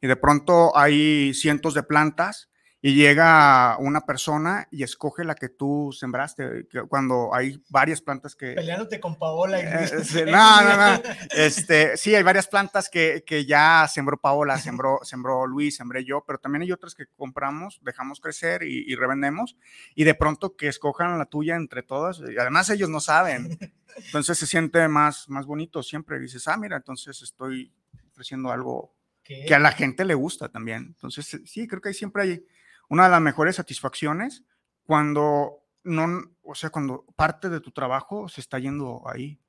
y de pronto hay cientos de plantas, y llega una persona y escoge la que tú sembraste, cuando hay varias plantas que... Peleándote con Paola. Y... Eh, no, no, no. Este, sí, hay varias plantas que, que, ya sembró Paola, sembró, sembró Luis, sembré yo, pero también hay otras que compramos, dejamos crecer y, revendemos, y de pronto que escojan la tuya entre todas, y además ellos no saben, entonces se siente más, más bonito siempre, dices, ah, mira, entonces estoy ofreciendo algo que a la gente le gusta también, entonces sí, creo que ahí siempre hay una de las mejores satisfacciones cuando no, o sea, cuando parte de tu trabajo se está yendo ahí.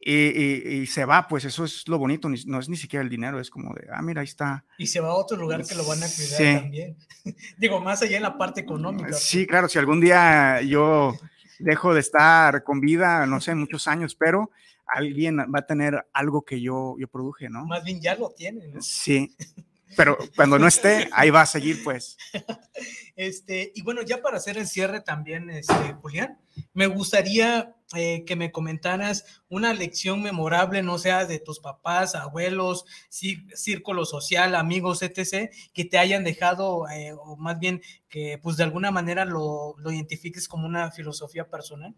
Y, se va, pues eso es lo bonito, no es ni siquiera el dinero, es como de, ah, mira, ahí está. Y se va a otro lugar que lo van a cuidar también. Digo, más allá en la parte económica. Sí, claro, si algún día yo dejo de estar con vida, no sé, muchos años, pero alguien va a tener algo que yo, yo produje, ¿no? Más bien ya lo tiene, ¿no? Sí, pero cuando no esté, ahí va a seguir, pues. Este, y bueno, ya para hacer el cierre también, este, Julián, me gustaría eh, que me comentaras una lección memorable, no sea de tus papás, abuelos, círculo social, amigos, etc., que te hayan dejado, eh, o más bien que pues de alguna manera lo, lo identifiques como una filosofía personal.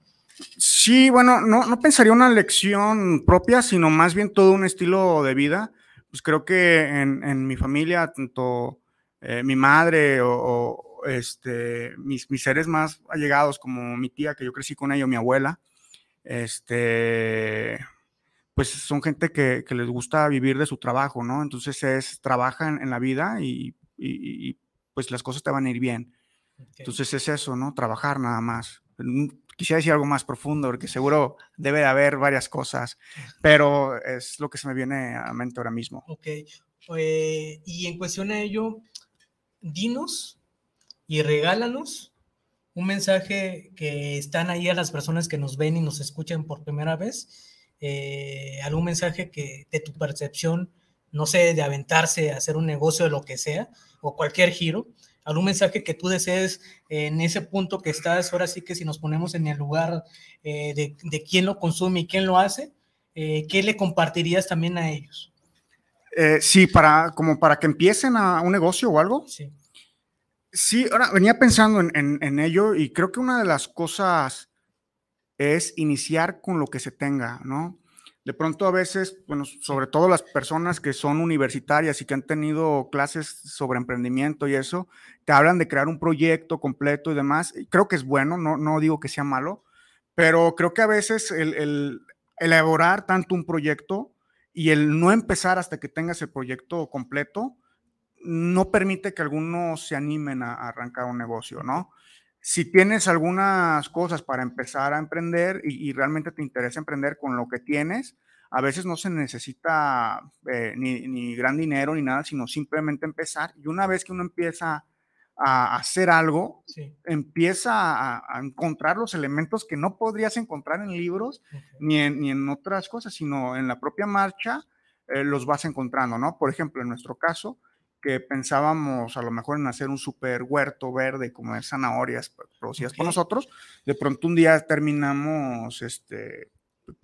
Sí, bueno, no, no pensaría una lección propia, sino más bien todo un estilo de vida pues creo que en, mi familia, tanto eh, mi madre o, este, mis, mis, seres más allegados como mi tía, que yo crecí con ella, o mi abuela, este, pues son gente que, les gusta vivir de su trabajo, ¿no? Entonces es, trabajan en la vida y, pues las cosas te van a ir bien. Entonces es eso, ¿no? Trabajar nada más quisiera decir algo más profundo, porque seguro debe de haber varias cosas, pero es lo que se me viene a mente ahora mismo. Ok. Eh, y en cuestión a ello, dinos y regálanos un mensaje que están ahí a las personas que nos ven y nos escuchan por primera vez, eh, algún mensaje que de tu percepción no sé, de aventarse a hacer un negocio de lo que sea o cualquier giro, algún mensaje que tú desees en ese punto que estás, ahora sí que si nos ponemos en el lugar eh, de, de, quién lo consume y quién lo hace, eh, ¿qué le compartirías también a ellos? Eh, sí, para, como para que empiecen a un negocio o algo. Sí. Sí, ahora venía pensando en, en, en ello y creo que una de las cosas es iniciar con lo que se tenga, ¿no? De pronto a veces, bueno, sobre todo las personas que son universitarias y que han tenido clases sobre emprendimiento y eso, te hablan de crear un proyecto completo y demás. Creo que es bueno, no, no digo que sea malo, pero creo que a veces el, el elaborar tanto un proyecto y el no empezar hasta que tengas el proyecto completo, no permite que algunos se animen a, a arrancar un negocio, ¿no? Si tienes algunas cosas para empezar a emprender y, y, realmente te interesa emprender con lo que tienes, a veces no se necesita eh, ni, ni, gran dinero ni nada, sino simplemente empezar. Y una vez que uno empieza a hacer algo, sí. empieza a, a, encontrar los elementos que no podrías encontrar en libros okay. ni, en, ni, en, otras cosas, sino en la propia marcha eh, los vas encontrando, ¿no? Por ejemplo, en nuestro caso, que pensábamos a lo mejor en hacer un super huerto verde como de zanahorias producidas okay. por nosotros, de pronto un día terminamos este,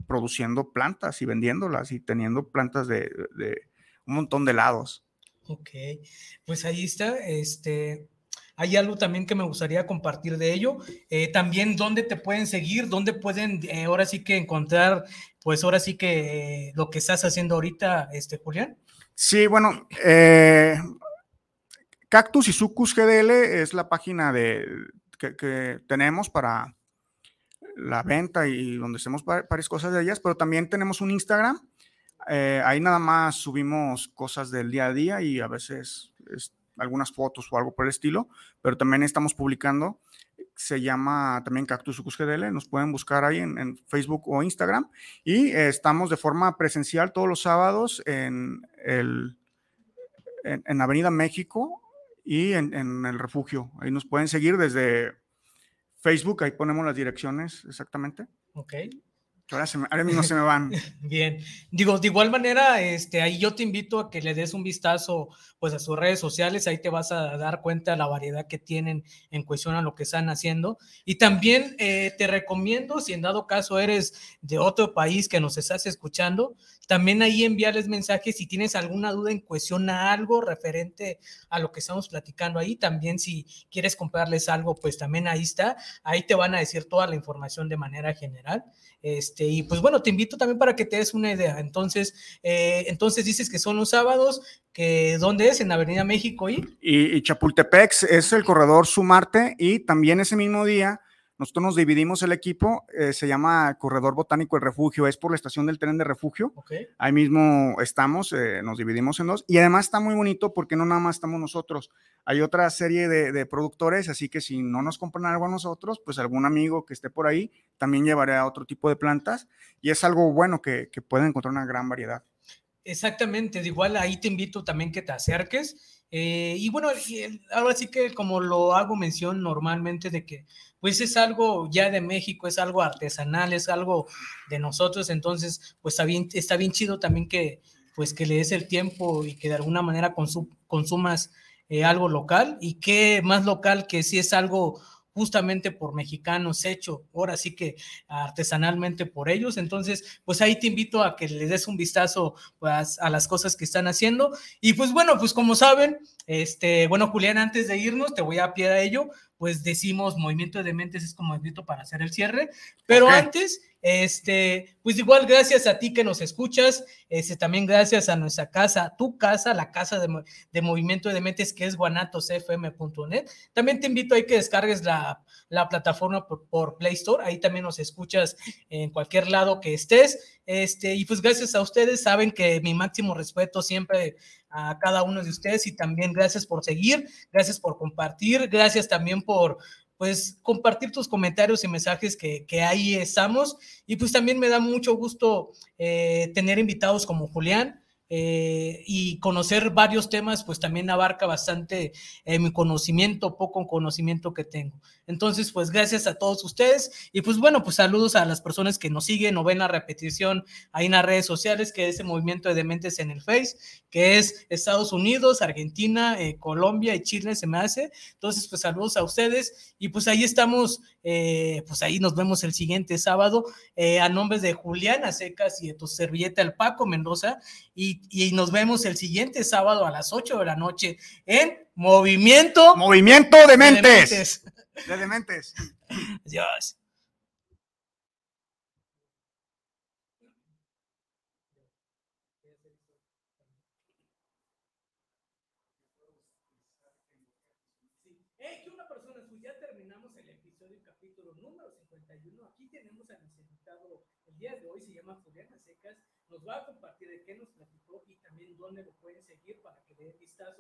produciendo plantas y vendiéndolas y teniendo plantas de, de un montón de lados. Ok, pues ahí está, este, hay algo también que me gustaría compartir de ello. Eh, también dónde te pueden seguir, dónde pueden eh, ahora sí que encontrar, pues ahora sí que eh, lo que estás haciendo ahorita, este Julián. Sí, bueno, eh, Cactus y Sucus GDL es la página de, que, tenemos para la venta y donde hacemos varias cosas de ellas, pero también tenemos un Instagram. Eh, ahí nada más subimos cosas del día a día y a veces es, algunas fotos o algo por el estilo, pero también estamos publicando. Se llama también Cactus Sucus GDL, nos pueden buscar ahí en, Facebook o Instagram. Y eh, estamos de forma presencial todos los sábados en, el, en Avenida México y en, en, el refugio. Ahí nos pueden seguir desde Facebook, ahí ponemos las direcciones exactamente. Ok. Ahora, mismo se me van. Bien. Digo, de igual manera, este, ahí yo te invito a que le des un vistazo pues a sus redes sociales, ahí te vas a dar cuenta de la variedad que tienen en cuestión a lo que están haciendo. Y también eh, te recomiendo, si en dado caso eres de otro país que nos estás escuchando, también ahí enviarles mensajes si tienes alguna duda en cuestión a algo referente a lo que estamos platicando ahí. También si quieres comprarles algo, pues también ahí está. Ahí te van a decir toda la información de manera general. Este, y pues bueno, te invito también para que te des una idea. Entonces, eh, entonces dices que son los sábados, que ¿dónde es? En Avenida México y... y... Y Chapultepec es el corredor Sumarte y también ese mismo día nosotros nos dividimos el equipo, eh, se llama Corredor Botánico El Refugio, es por la estación del tren de refugio. Okay. Ahí mismo estamos, eh, nos dividimos en dos. Y además está muy bonito porque no nada más estamos nosotros, hay otra serie de, de, productores, así que si no nos compran algo a nosotros, pues algún amigo que esté por ahí también llevará otro tipo de plantas. Y es algo bueno que, que pueden encontrar una gran variedad. Exactamente, igual ahí te invito también que te acerques. Eh, y bueno, ahora sí que como lo hago mención normalmente de que pues es algo ya de México, es algo artesanal, es algo de nosotros, entonces pues está bien, está bien chido también que pues que le des el tiempo y que de alguna manera consum consumas eh, algo local y que más local que si es algo justamente por mexicanos hecho, ahora sí que artesanalmente por ellos. Entonces, pues ahí te invito a que le des un vistazo pues, a las cosas que están haciendo. Y pues bueno, pues como saben, este, bueno, Julián, antes de irnos, te voy a pie a ello, pues decimos movimiento de mentes es como invito para hacer el cierre, pero okay. antes, este, pues igual gracias a ti que nos escuchas, este, también gracias a nuestra casa, tu casa, la casa de, movimiento de mentes que es guanatosfm.net. También te invito a que descargues la, la plataforma por, por, Play Store, ahí también nos escuchas en cualquier lado que estés. Este, y pues gracias a ustedes, saben que mi máximo respeto siempre a cada uno de ustedes y también gracias por seguir, gracias por compartir, gracias también por pues compartir tus comentarios y mensajes que, que ahí estamos. Y pues también me da mucho gusto eh, tener invitados como Julián, eh, y conocer varios temas, pues también abarca bastante eh, mi conocimiento, poco conocimiento que tengo. Entonces, pues gracias a todos ustedes y pues bueno, pues saludos a las personas que nos siguen o ven la repetición ahí en las redes sociales, que es el movimiento de dementes en el Face, que es Estados Unidos, Argentina, eh, Colombia y Chile se me hace. Entonces, pues saludos a ustedes y pues ahí estamos, pues ahí nos vemos el siguiente sábado a nombres de Juliana Secas y de tu servilleta el Paco Mendoza y y, nos vemos el siguiente sábado a las 8 de la noche en Movimiento. Movimiento de Mentes. De Dementes. Adiós. Hey, ¿qué una persona? Pues ya terminamos el episodio capítulo número 51. Aquí tenemos a nuestro invitado el día de hoy, se llama Juliana Secas. Nos va a compartir de qué nos platicó y también dónde lo pueden seguir para que den vistazo